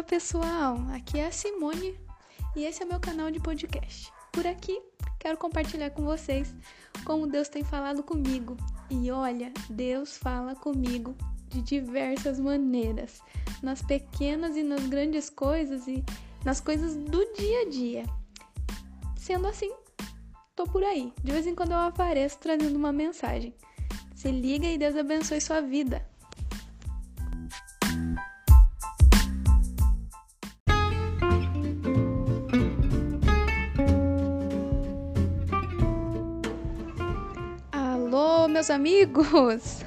Fala pessoal, aqui é a Simone e esse é meu canal de podcast. Por aqui quero compartilhar com vocês como Deus tem falado comigo. E olha, Deus fala comigo de diversas maneiras, nas pequenas e nas grandes coisas e nas coisas do dia a dia. Sendo assim, tô por aí. De vez em quando eu apareço trazendo uma mensagem. Se liga e Deus abençoe sua vida. Meus amigos!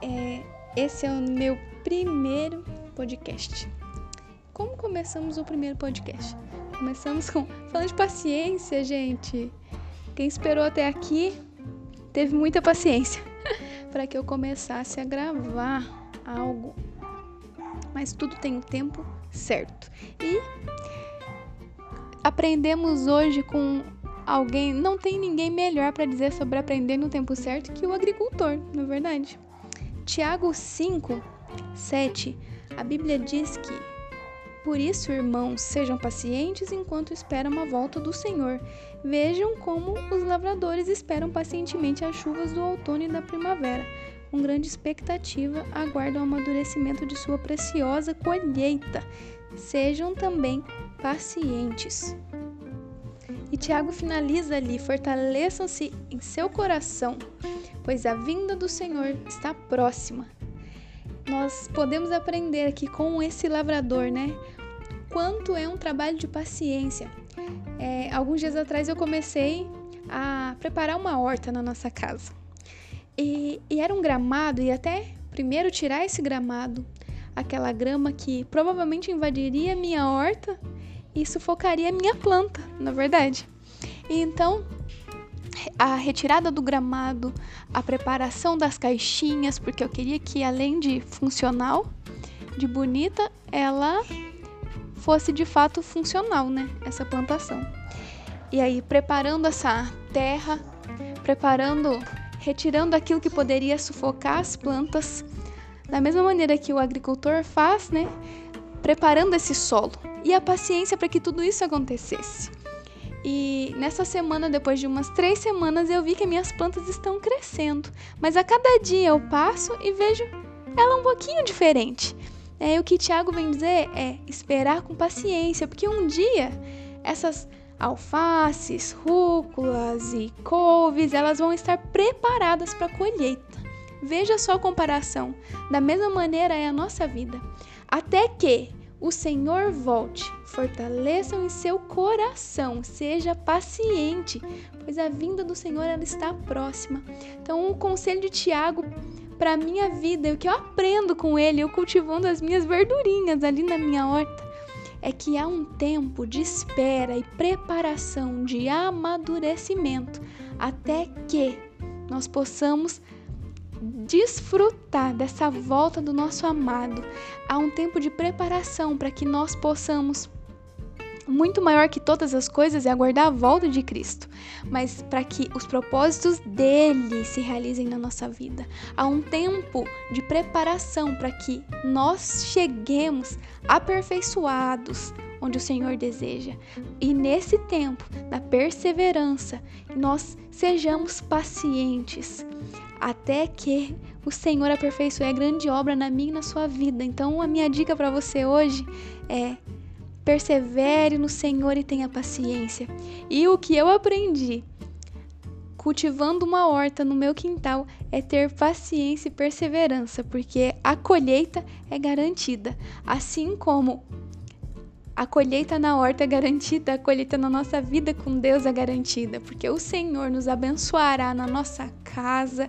É, esse é o meu primeiro podcast. Como começamos o primeiro podcast? Começamos com falando de paciência, gente. Quem esperou até aqui teve muita paciência para que eu começasse a gravar algo. Mas tudo tem o tempo certo. E aprendemos hoje com alguém, não tem ninguém melhor para dizer sobre aprender no tempo certo que o agricultor, não é verdade? Tiago 5, 7, a Bíblia diz que por isso, irmãos, sejam pacientes enquanto esperam a volta do Senhor. Vejam como os lavradores esperam pacientemente as chuvas do outono e da primavera. Com grande expectativa, aguardam o amadurecimento de sua preciosa colheita. Sejam também pacientes. E Tiago finaliza ali: fortaleçam-se em seu coração, pois a vinda do Senhor está próxima. Nós podemos aprender aqui com esse lavrador, né? quanto é um trabalho de paciência. É, alguns dias atrás eu comecei a preparar uma horta na nossa casa. E, e era um gramado, e até primeiro tirar esse gramado, aquela grama que provavelmente invadiria minha horta e sufocaria minha planta, na verdade. Então, a retirada do gramado, a preparação das caixinhas, porque eu queria que além de funcional, de bonita, ela fosse de fato funcional, né? Essa plantação. E aí, preparando essa terra, preparando, retirando aquilo que poderia sufocar as plantas, da mesma maneira que o agricultor faz, né? Preparando esse solo e a paciência para que tudo isso acontecesse. E nessa semana, depois de umas três semanas, eu vi que minhas plantas estão crescendo. Mas a cada dia eu passo e vejo ela um pouquinho diferente. É, o que Tiago vem dizer é esperar com paciência, porque um dia essas alfaces, rúculas e couves, elas vão estar preparadas para a colheita. Veja só a comparação. Da mesma maneira é a nossa vida. Até que o Senhor volte, fortaleçam em seu coração, seja paciente, pois a vinda do Senhor ela está próxima. Então, o conselho de Tiago para minha vida e o que eu aprendo com ele, eu cultivando as minhas verdurinhas ali na minha horta, é que há um tempo de espera e preparação, de amadurecimento, até que nós possamos desfrutar dessa volta do nosso amado. Há um tempo de preparação para que nós possamos muito maior que todas as coisas é aguardar a volta de Cristo, mas para que os propósitos dele se realizem na nossa vida. Há um tempo de preparação para que nós cheguemos aperfeiçoados onde o Senhor deseja. E nesse tempo da perseverança, nós sejamos pacientes até que o Senhor aperfeiçoe a grande obra na minha e na sua vida. Então, a minha dica para você hoje é persevere no Senhor e tenha paciência. E o que eu aprendi cultivando uma horta no meu quintal é ter paciência e perseverança, porque a colheita é garantida, assim como a colheita na horta é garantida, a colheita na nossa vida com Deus é garantida, porque o Senhor nos abençoará na nossa casa,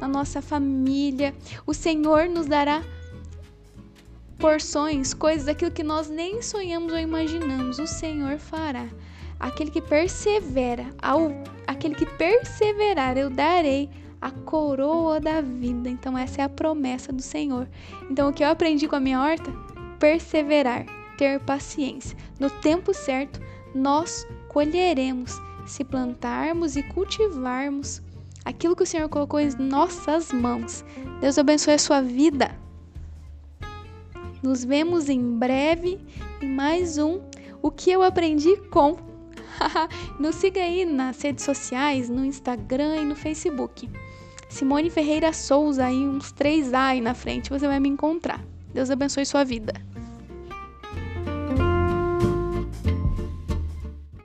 na nossa família. O Senhor nos dará porções, coisas, aquilo que nós nem sonhamos ou imaginamos, o Senhor fará. Aquele que persevera, ao, aquele que perseverar, eu darei a coroa da vida. Então, essa é a promessa do Senhor. Então, o que eu aprendi com a minha horta? Perseverar, ter paciência. No tempo certo, nós colheremos se plantarmos e cultivarmos aquilo que o Senhor colocou em nossas mãos. Deus abençoe a sua vida. Nos vemos em breve em mais um O que eu aprendi com. Nos siga aí nas redes sociais, no Instagram e no Facebook. Simone Ferreira Souza, aí uns 3A aí na frente, você vai me encontrar. Deus abençoe sua vida.